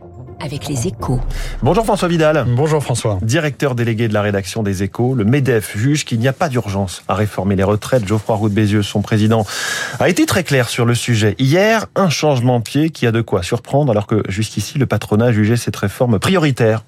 Thank. Avec les échos. Bonjour François Vidal. Bonjour François. Directeur délégué de la rédaction des échos, le MEDEF juge qu'il n'y a pas d'urgence à réformer les retraites. Geoffroy Roux de Bézieux, son président, a été très clair sur le sujet. Hier, un changement de pied qui a de quoi surprendre alors que jusqu'ici le patronat jugeait cette réforme prioritaire.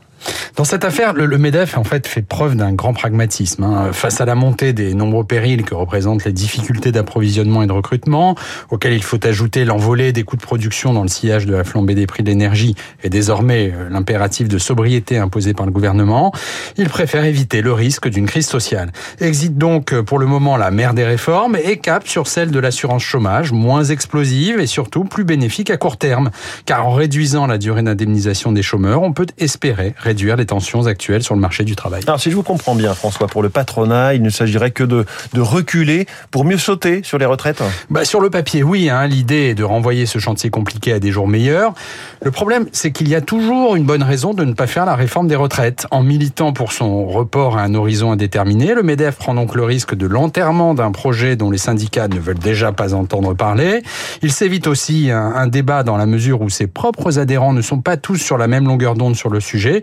Dans cette affaire, le, MEDEF en fait fait preuve d'un grand pragmatisme hein. face à la montée des nombreux périls que représentent les difficultés d'approvisionnement et de recrutement, auxquels il faut ajouter l'envolée des coûts de production dans le sillage de la flambée des prix de l'énergie et désormais euh, l'impératif de sobriété imposé par le gouvernement. Il préfère éviter le risque d'une crise sociale. Exit donc euh, pour le moment la mère des réformes et cap sur celle de l'assurance chômage, moins explosive et surtout plus bénéfique à court terme, car en réduisant la durée d'indemnisation des chômeurs, on peut espérer réduire les tensions actuelles sur le marché du travail. Alors si je vous comprends bien François, pour le patronat, il ne s'agirait que de, de reculer pour mieux sauter sur les retraites? Bah, Sur le papier, oui. Hein, L'idée est de renvoyer ce chantier compliqué à des jours meilleurs. Le problème, c'est qu'il y a toujours une bonne raison de ne pas faire la réforme des retraites. En militant pour son report à un horizon indéterminé, le MEDEF prend donc le risque de l'enterrement d'un projet dont les syndicats ne veulent déjà pas entendre parler. Il s'évite aussi un, débat dans la mesure où ses propres adhérents ne sont pas tous sur la même longueur d'onde sur le sujet.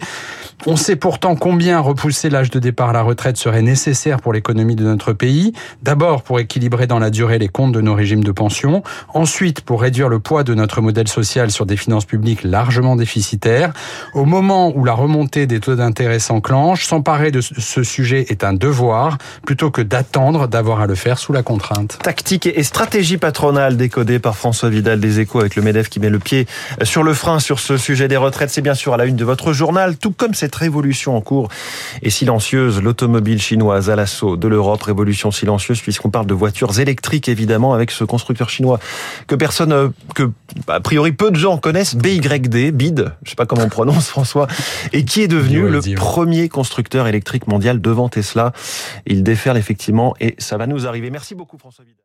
On sait pourtant combien repousser l'âge de départ à la retraite serait nécessaire pour l'économie de notre pays. D'abord pour équilibrer dans la durée les comptes de nos régimes de pension. Ensuite pour réduire le poids de notre modèle social sur des finances publiques largement déficitaires. Au moment où la remontée des taux d'intérêt s'enclenche, s'emparer de ce sujet est un devoir plutôt que d'attendre d'avoir à le faire sous la contrainte. Tactique et stratégie patronale décodée par François Vidal des Échos avec le MEDEF qui met le pied sur le frein sur ce sujet des retraites. C'est bien sûr à la une de votre journal, tout comme cette révolution en cours est silencieuse. L'automobile chinoise à l'assaut de l'Europe, révolution silencieuse puisqu'on parle de voitures électriques évidemment avec ce constructeur chinois que personne, euh, que a priori peu de gens connaissent, BYD, BID, je sais pas comment on prononce François, et qui est devenu le premier constructeur électrique mondial devant Tesla. Il déferle effectivement et ça va nous arriver. Merci beaucoup François Vidal.